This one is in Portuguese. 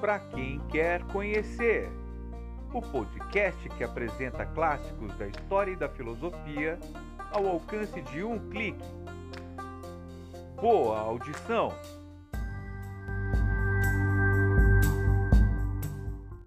para quem quer conhecer. O podcast que apresenta clássicos da história e da filosofia ao alcance de um clique. Boa audição!